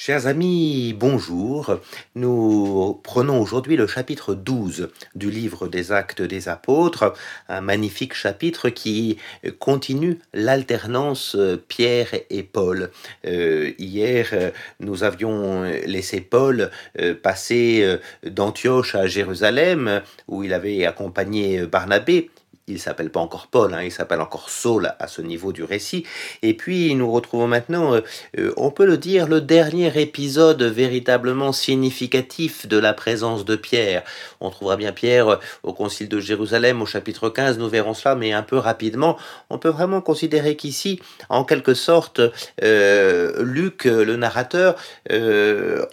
Chers amis, bonjour. Nous prenons aujourd'hui le chapitre 12 du livre des actes des apôtres, un magnifique chapitre qui continue l'alternance Pierre et Paul. Euh, hier, nous avions laissé Paul euh, passer euh, d'Antioche à Jérusalem, où il avait accompagné Barnabé il s'appelle pas encore Paul, hein, il s'appelle encore Saul à ce niveau du récit. Et puis nous retrouvons maintenant, euh, euh, on peut le dire, le dernier épisode véritablement significatif de la présence de Pierre. On trouvera bien Pierre euh, au Concile de Jérusalem au chapitre 15, nous verrons cela, mais un peu rapidement. On peut vraiment considérer qu'ici, en quelque sorte, Luc, le narrateur,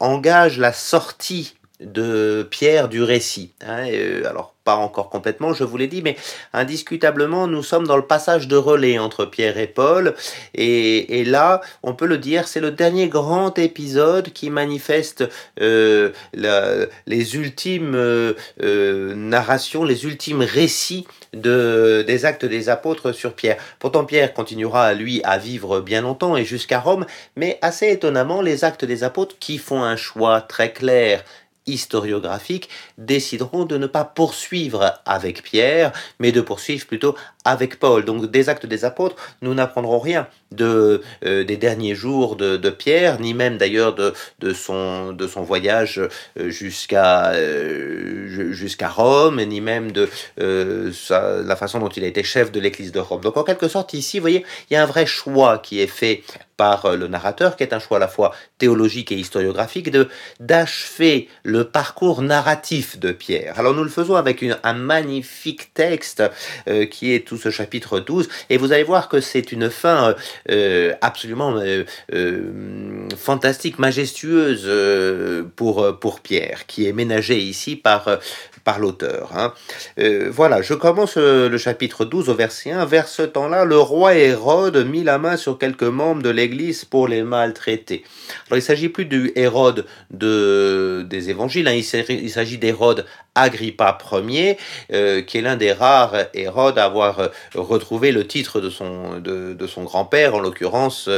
engage la sortie de Pierre du récit. Hein, alors pas encore complètement, je vous l'ai dit, mais indiscutablement, nous sommes dans le passage de relais entre Pierre et Paul. Et, là, on peut le dire, c'est le dernier grand épisode qui manifeste euh, les ultimes euh, euh, narrations, les ultimes récits de, des actes des apôtres sur Pierre. Pourtant, Pierre continuera, lui, à vivre bien longtemps et jusqu'à Rome, mais assez étonnamment, les actes des apôtres qui font un choix très clair historiographiques décideront de ne pas poursuivre avec Pierre, mais de poursuivre plutôt avec Paul. Donc des actes des apôtres, nous n'apprendrons rien de, euh, des derniers jours de, Pierre, ni même d'ailleurs de, son, voyage euh, jusqu'à euh, jusqu'à Rome, ni même de la façon dont il a été chef de l'église de Rome. Donc en quelque sorte ici, vous voyez, il y a un vrai choix qui est fait par le narrateur, qui est un choix à la fois théologique et historiographique, de d'achever le parcours narratif de Pierre. Alors nous le faisons avec un magnifique texte qui est tout ce chapitre 12, et vous allez voir que c'est une fin euh, absolument euh, euh, fantastique, majestueuse pour, pour Pierre, qui est ménagée ici par, par l'auteur. Hein. voilà, je commence le chapitre 12 au verset 1. Vers ce temps-là, le roi Hérode mit la main sur quelques membres de l'Église pour les maltraiter. Alors il s'agit plus du Hérode de, des évangiles, hein. il s'agit d'Hérode Agrippa Ier, qui est l'un des rares Hérodes à avoir retrouvé le titre de son, grand-père en l'occurrence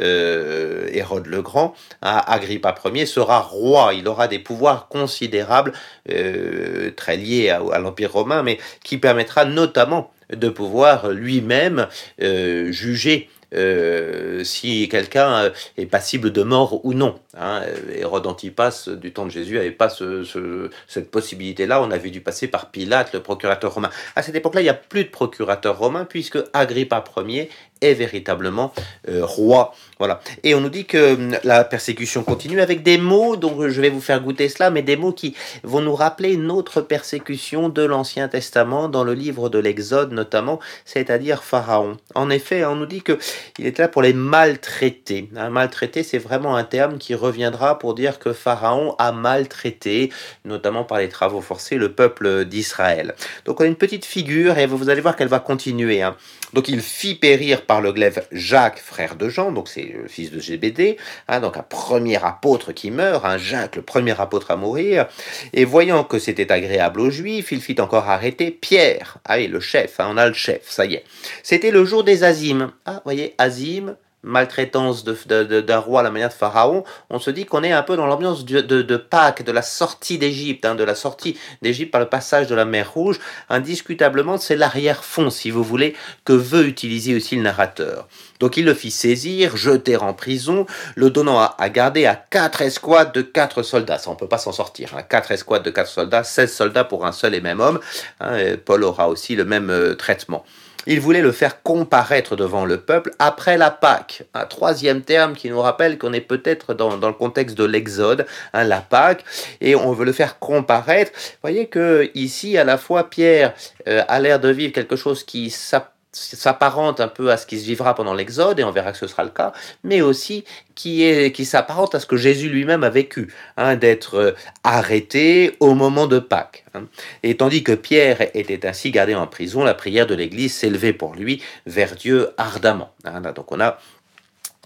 euh, Hérode le Grand, hein, Agrippa Ier sera roi. Il aura des pouvoirs considérables, euh, très liés à, l'Empire romain, mais qui permettra notamment de pouvoir lui-même euh, juger euh, si quelqu'un euh, est passible de mort ou non. Hein. Hérode Antipas, du temps de Jésus, n'avait pas ce, cette possibilité-là. On avait dû passer par Pilate, le procurateur romain. À cette époque-là, il n'y a plus de procurateur romain, puisque Agrippa Ier est véritablement euh, roi. Voilà. Et on nous dit que hum, la persécution continue avec des mots, donc je vais vous faire goûter cela, mais des mots qui vont nous rappeler une autre persécution de l'Ancien Testament, dans le livre de l'Exode notamment, c'est-à-dire Pharaon. En effet, on nous dit que il est là pour les maltraiter. Un maltraité, c'est vraiment un terme qui reviendra pour dire que Pharaon a maltraité, notamment par les travaux forcés, le peuple d'Israël. Donc on a une petite figure, et vous allez voir qu'elle va continuer. Hein. Donc il fit périr par le glaive Jacques, frère de Jean, donc c'est le fils de Gébédée, hein, donc un premier apôtre qui meurt, un Jacques, le premier apôtre à mourir, et voyant que c'était agréable aux Juifs, il fit encore arrêter Pierre, ah le chef, hein, on a le chef, ça y est. C'était le jour des Azimes, ah, vous Azim, maltraitance d'un de, roi à la manière de Pharaon, on se dit qu'on est un peu dans l'ambiance de, de, Pâques, de la sortie d'Égypte, hein, de la sortie d'Égypte par le passage de la mer Rouge. Indiscutablement, c'est l'arrière-fond, si vous voulez, que veut utiliser aussi le narrateur. Donc il le fit saisir, jeter en prison, le donnant à, garder à quatre escouades de quatre soldats. Ça, on peut pas s'en sortir. Hein. Quatre escouades de quatre soldats, 16 soldats pour un seul et même homme. Hein, Paul aura aussi le même euh, traitement. Il voulait le faire comparaître devant le peuple après la Pâque. Un troisième terme qui nous rappelle qu'on est peut-être dans, le contexte de l'Exode, hein, la Pâque, et on veut le faire comparaître. Vous voyez que ici, à la fois, Pierre euh, a l'air de vivre quelque chose qui s'appelle s'apparente un peu à ce qui se vivra pendant l'Exode, et on verra que ce sera le cas, mais aussi qui, est, qui s'apparente à ce que Jésus lui-même a vécu, hein, d'être euh, arrêté au moment de Pâques. Hein. Et tandis que Pierre était ainsi gardé en prison, la prière de l'Église s'élevait pour lui vers Dieu ardemment. Hein. donc on a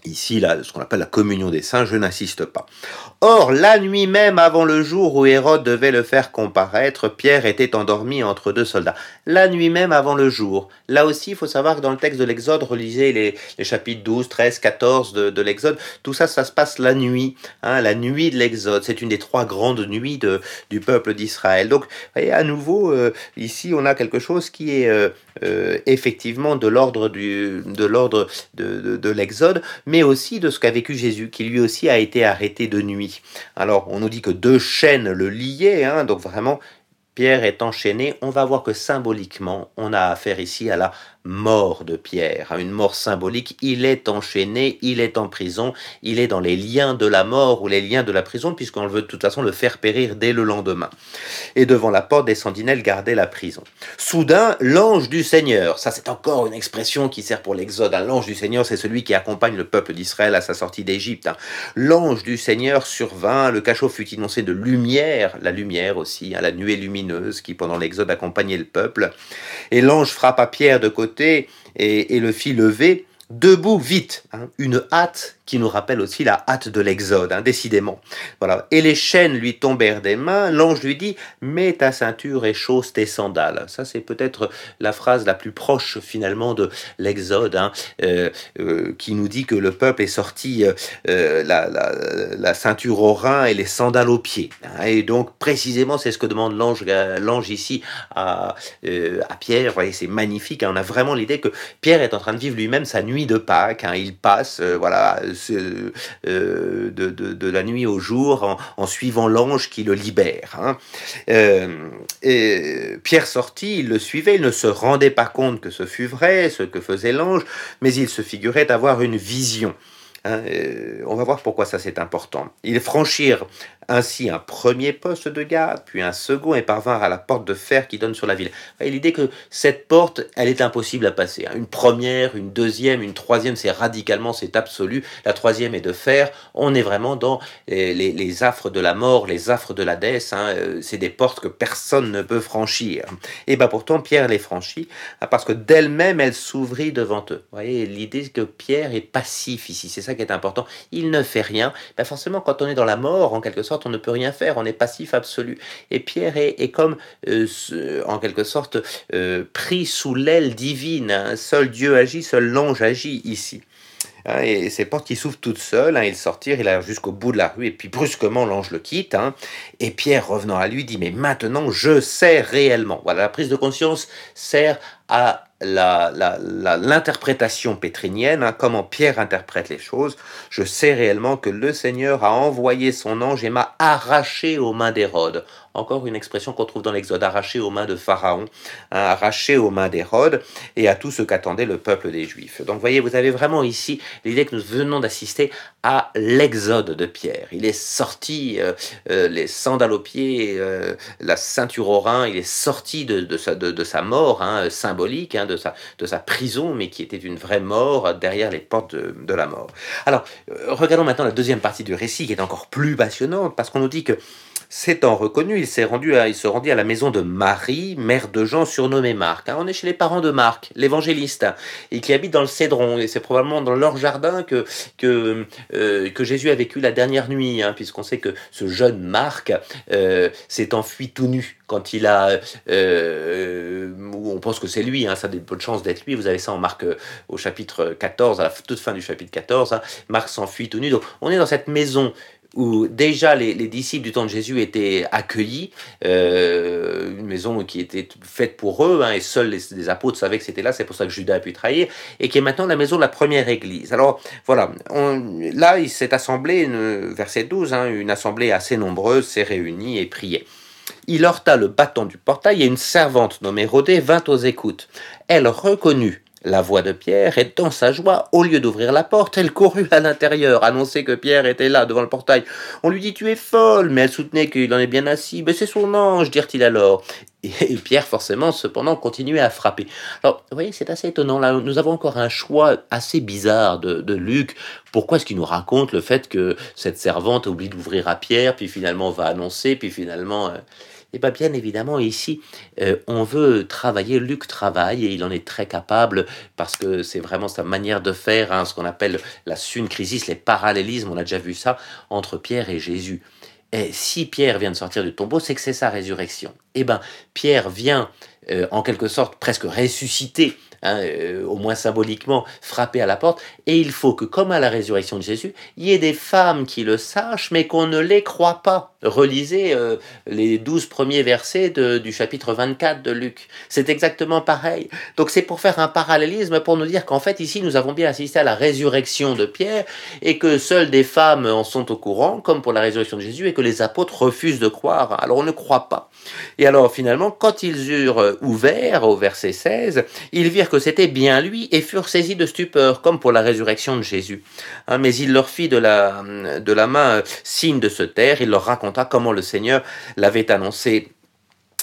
ici là, ce qu'on appelle la communion des saints, je n'insiste pas. Or, la nuit même avant le jour où Hérode devait le faire comparaître, Pierre était endormi entre deux soldats. La nuit même avant le jour. Là aussi, il faut savoir que dans le texte de l'Exode, relisez les, chapitres 12, 13, 14 de, l'Exode, tout ça, ça se passe la nuit, hein, la nuit de l'Exode. C'est une des trois grandes nuits du peuple d'Israël. Donc, voyez, à nouveau, euh, ici, on a quelque chose qui est euh, euh, effectivement de l'ordre de l'Exode, mais aussi de ce qu'a vécu Jésus, qui lui aussi a été arrêté de nuit. Alors, on nous dit que deux chaînes le liaient, hein, donc vraiment, Pierre est enchaîné. On va voir que symboliquement, on a affaire ici à la mort de Pierre, une mort symbolique. Il est enchaîné, il est en prison, il est dans les liens de la mort ou les liens de la prison, puisqu'on veut de toute façon le faire périr dès le lendemain. Et devant la porte des sentinelles gardaient la prison. Soudain, l'ange du Seigneur, ça c'est encore une expression qui sert pour l'Exode. Hein. L'ange du Seigneur, c'est celui qui accompagne le peuple d'Israël à sa sortie d'Égypte. Hein. L'ange du Seigneur survint, le cachot fut énoncé de lumière, la lumière aussi, hein, la nuée lumineuse qui pendant l'Exode accompagnait le peuple. Et l'ange frappa Pierre de côté et, le fit lever debout vite, hein, une hâte qui nous rappelle aussi la hâte de l'Exode, hein, décidément. Voilà. Et les chaînes lui tombèrent des mains. L'ange lui dit Mets ta ceinture et chausse tes sandales. Ça, c'est peut-être la phrase la plus proche finalement de l'Exode, hein, euh, euh, qui nous dit que le peuple est sorti euh, la, la, ceinture au rein et les sandales aux pieds. Hein. et donc, précisément, c'est ce que demande l'ange, ici à, à Pierre. Voyez, c'est magnifique. on a vraiment l'idée que Pierre est en train de vivre lui-même sa nuit de Pâques. il passe, voilà euh, de, la nuit au jour en, suivant l'ange qui le libère. Hein. Euh, et Pierre sortit, il le suivait, il ne se rendait pas compte que ce fut vrai, ce que faisait l'ange, mais il se figurait avoir une vision. Hein, euh, on va voir pourquoi ça c'est important. Ils franchirent ainsi un premier poste de garde, puis un second, et parvinrent à la porte de fer qui donne sur la ville. L'idée que cette porte, elle est impossible à passer. Hein. Une première, une deuxième, une troisième, c'est radicalement, c'est absolu. La troisième est de fer. On est vraiment dans les, affres de la mort, les affres de la déesse. Hein. Euh, c'est des portes que personne ne peut franchir. Et bien pourtant, Pierre les franchit, parce que d'elle-même, elle s'ouvrit devant eux. Vous voyez, l'idée que Pierre est passif ici, c'est ça qui est important. Il ne fait rien. Ben forcément, quand on est dans la mort, en quelque sorte, on ne peut rien faire, on est passif absolu. Et Pierre est, comme, euh, en quelque sorte, euh, pris sous l'aile divine. Hein. Seul Dieu agit, seul l'ange agit ici. Hein, et ces portes qui s'ouvrent toutes seules, hein, il sortir, il arrive jusqu'au bout de la rue, et puis brusquement l'ange le quitte, et Pierre revenant à lui dit, mais maintenant je sais réellement. Voilà, la prise de conscience sert à l'interprétation pétrinienne, hein, comment Pierre interprète les choses, je sais réellement que le Seigneur a envoyé son ange et m'a arraché aux mains d'Hérode. Encore une expression qu'on trouve dans l'Exode, arraché aux mains de Pharaon, hein, arraché aux mains d'Hérode et à tout ce qu'attendait le peuple des Juifs. Donc voyez, vous avez vraiment ici l'idée que nous venons d'assister à l'exode de Pierre. Il est sorti, euh, euh, les sandales aux pieds, euh, la ceinture au rein, il est sorti de, de, sa, de, sa, mort hein, symbolique, hein, de, sa, de sa prison, mais qui était une vraie mort derrière les portes de, la mort. Alors, regardons maintenant la deuxième partie du récit qui est encore plus passionnante parce qu'on nous dit que S'étant reconnu, il s'est rendu à, se rendit à la maison de Marie, mère de Jean, surnommée Marc. Hein, on est chez les parents de Marc, l'évangéliste, hein, et qui habite dans le Cédron. Et c'est probablement dans leur jardin que, euh, Jésus a vécu la dernière nuit, hein, puisqu'on sait que ce jeune Marc euh, s'est enfui tout nu quand il a... Euh, on pense que c'est lui, ça a des bonnes chances d'être lui. Vous avez ça en Marc au chapitre 14, à la toute fin du chapitre 14. Marc s'enfuit tout nu. Donc on est dans cette maison où déjà les, disciples du temps de Jésus étaient accueillis, euh, une maison qui était faite pour eux, hein, et seuls les, apôtres savaient que c'était là, c'est pour ça que Judas a pu trahir, et qui est maintenant la maison de la première église. Alors voilà, là il s'est assemblé, verset 12, hein, une assemblée assez nombreuse s'est réunie et priait. Il heurta le bâton du portail et une servante nommée Rodée vint aux écoutes. Elle reconnut la voix de Pierre et dans sa joie, au lieu d'ouvrir la porte, elle courut à l'intérieur, annoncer que Pierre était là devant le portail. On lui dit Tu es folle, mais elle soutenait qu'il en est bien assis. Mais c'est son ange, dirent-ils alors. Et Pierre, forcément, cependant, continuait à frapper. Alors, vous voyez, c'est assez étonnant. Là, nous avons encore un choix assez bizarre de, de Luc. Pourquoi est-ce qu'il nous raconte le fait que cette servante oublie d'ouvrir à Pierre, puis finalement va annoncer, puis finalement. Euh, Et bien, bien évidemment, ici, euh, on veut travailler, Luc travaille, et il en est très capable, parce que c'est vraiment sa manière de faire, hein, ce qu'on appelle la syncrisis, les parallélismes, on a déjà vu ça, entre Pierre et Jésus. Et si Pierre vient de sortir du tombeau, c'est que c'est sa résurrection. Eh bien, Pierre vient euh, en quelque sorte presque ressusciter Hein, euh, au moins symboliquement, frapper à la porte. Et il faut que, comme à la résurrection de Jésus, il y ait des femmes qui le sachent, mais qu'on ne les croit pas. Relisez euh, les douze premiers versets du chapitre 24 de Luc. C'est exactement pareil. Donc c'est pour faire un parallélisme, pour nous dire qu'en fait, ici, nous avons bien assisté à la résurrection de Pierre, et que seules des femmes en sont au courant, comme pour la résurrection de Jésus, et que les apôtres refusent de croire. Alors on ne croit pas. Et alors finalement, quand ils eurent ouvert, au verset 16, ils virent que c'était bien lui et furent saisis de stupeur, comme pour la résurrection de Jésus. Hein, mais il leur fit de la, de la main euh, signe de se taire, il leur raconta comment le Seigneur l'avait annoncé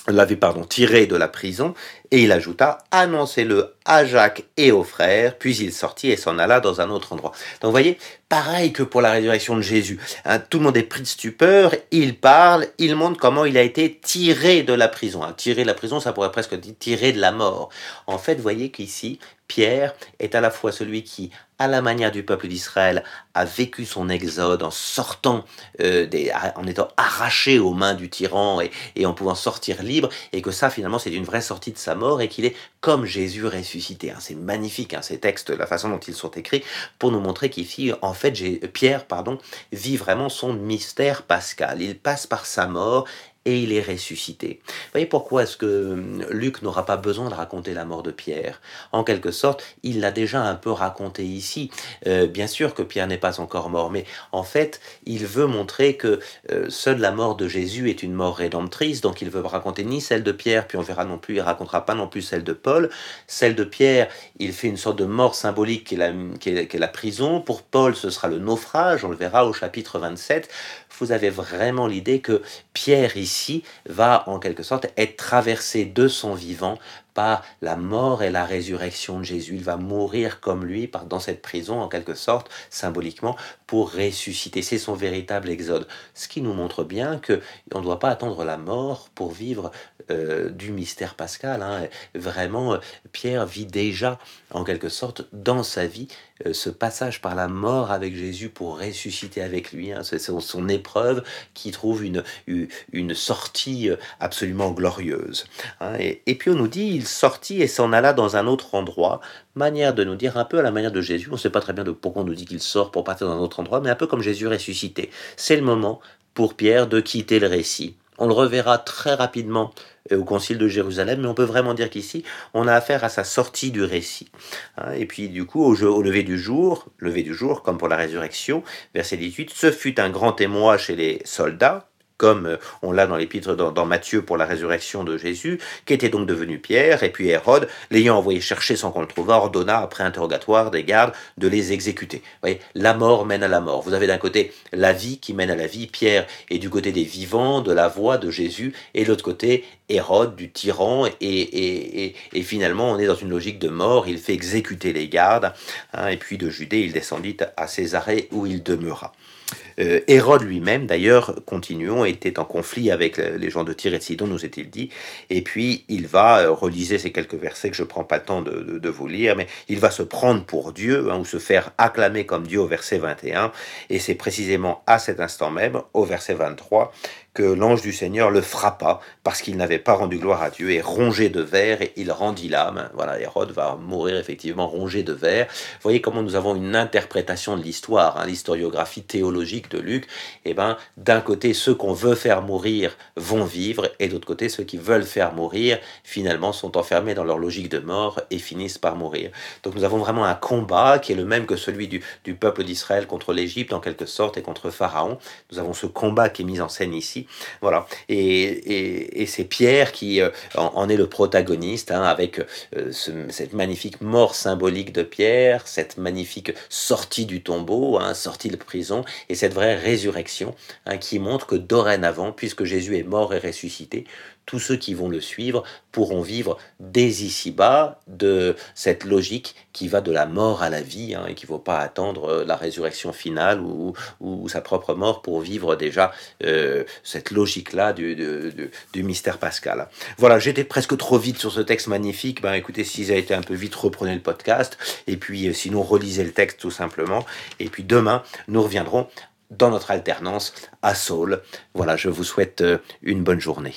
l'avait pardon tiré de la prison et il ajouta annoncez-le à Jacques et aux frères puis il sortit et s'en alla dans un autre endroit. Donc vous voyez pareil que pour la résurrection de Jésus hein, tout le monde est pris de stupeur il parle il montre comment il a été tiré de la prison. Hein, tiré de la prison ça pourrait presque dire tiré de la mort. En fait vous voyez qu'ici Pierre est à la fois celui qui, à la manière du peuple d'Israël, a vécu son exode en sortant, euh, en étant arraché aux mains du tyran et, en pouvant sortir libre, et que ça finalement c'est une vraie sortie de sa mort et qu'il est comme Jésus ressuscité. Hein. C'est magnifique hein, ces textes, la façon dont ils sont écrits, pour nous montrer qu'ici, en fait, Pierre pardon, vit vraiment son mystère pascal. Il passe par sa mort et il est ressuscité. Vous voyez pourquoi est-ce que hum, Luc n'aura pas besoin de raconter la mort de Pierre? En quelque sorte, il l'a déjà un peu raconté ici. Euh, bien sûr que Pierre n'est pas encore mort, mais en fait, il veut montrer que euh, seule la mort de Jésus est une mort rédemptrice, donc il veut raconter ni celle de Pierre, puis on verra non plus, il racontera pas non plus celle de Paul. Celle de Pierre, il fait une sorte de mort symbolique qui est la, qui est, qui est la prison. Pour Paul, ce sera le naufrage, on le verra au chapitre 27. Vous avez vraiment l'idée que Pierre ici va en quelque sorte être traversé de son vivant la mort et la résurrection de Jésus. Il va mourir comme lui dans cette prison, en quelque sorte, symboliquement, pour ressusciter. C'est son véritable exode. Ce qui nous montre bien que on ne doit pas attendre la mort pour vivre euh, du mystère pascal. Hein. Vraiment, Pierre vit déjà, en quelque sorte, dans sa vie, euh, ce passage par la mort avec Jésus pour ressusciter avec lui. Hein. C'est son, épreuve qui trouve une, sortie absolument glorieuse. Hein. Et, et puis on nous dit, il sortit et s'en alla dans un autre endroit. Manière de nous dire un peu à la manière de Jésus. On ne sait pas très bien de pourquoi on nous dit qu'il sort pour partir dans un autre endroit, mais un peu comme Jésus ressuscité. C'est le moment pour Pierre de quitter le récit. On le reverra très rapidement euh, au concile de Jérusalem, mais on peut vraiment dire qu'ici, on a affaire à sa sortie du récit. Hein. Et puis, du coup, au, au, lever du jour, lever du jour, comme pour la résurrection, verset 18, ce fut un grand émoi chez les soldats, comme euh, on l'a dans l'épître dans, Matthieu pour la résurrection de Jésus, qui était donc devenu Pierre, et puis Hérode, l'ayant envoyé chercher sans qu'on le trouve, ordonna, après interrogatoire des gardes, de les exécuter. Vous voyez, la mort mène à la mort. Vous avez d'un côté la vie qui mène à la vie, Pierre est du côté des vivants, de la voix de Jésus, et de l'autre côté, Hérode, du tyran, et, et, et, finalement on est dans une logique de mort, il fait exécuter les gardes, hein, et puis de Judée il descendit à Césarée où il demeura. Euh, Hérode lui-même, d'ailleurs, continuons, était en conflit avec les gens de Tyr et de Sidon, nous est-il dit. Et puis, il va, euh, reliser ces quelques versets que je ne prends pas le temps de, vous lire, mais il va se prendre pour Dieu, hein, ou se faire acclamer comme Dieu au verset 21. Et c'est précisément à cet instant même, au verset 23, que l'ange du Seigneur le frappa parce qu'il n'avait pas rendu gloire à Dieu et rongé de verre et il rendit l'âme. Voilà, Hérode va mourir effectivement rongé de verre. Voyez comment nous avons une interprétation de l'histoire, hein, l'historiographie théologique de Luc. Et eh ben, d'un côté, ceux qu'on veut faire mourir vont vivre et d'autre côté, ceux qui veulent faire mourir finalement sont enfermés dans leur logique de mort et finissent par mourir. Donc nous avons vraiment un combat qui est le même que celui du, peuple d'Israël contre l'Égypte en quelque sorte et contre Pharaon. Nous avons ce combat qui est mis en scène ici. Voilà. Et, c'est Pierre qui euh, en, est le protagoniste, hein, avec euh, cette magnifique mort symbolique de Pierre, cette magnifique sortie du tombeau, hein, sortie de prison, et cette vraie résurrection hein, qui montre que dorénavant, puisque Jésus est mort et ressuscité, tous ceux qui vont le suivre pourront vivre dès ici-bas de cette logique qui va de la mort à la vie hein, et qui ne faut pas attendre euh, la résurrection finale ou, sa propre mort pour vivre déjà euh, cette logique-là du, du, du, mystère pascal. Voilà, j'étais presque trop vite sur ce texte magnifique. Ben écoutez, si ça a été un peu vite, reprenez le podcast et puis sinon relisez le texte tout simplement. Et puis demain, nous reviendrons dans notre alternance à Saul. Voilà, je vous souhaite une bonne journée.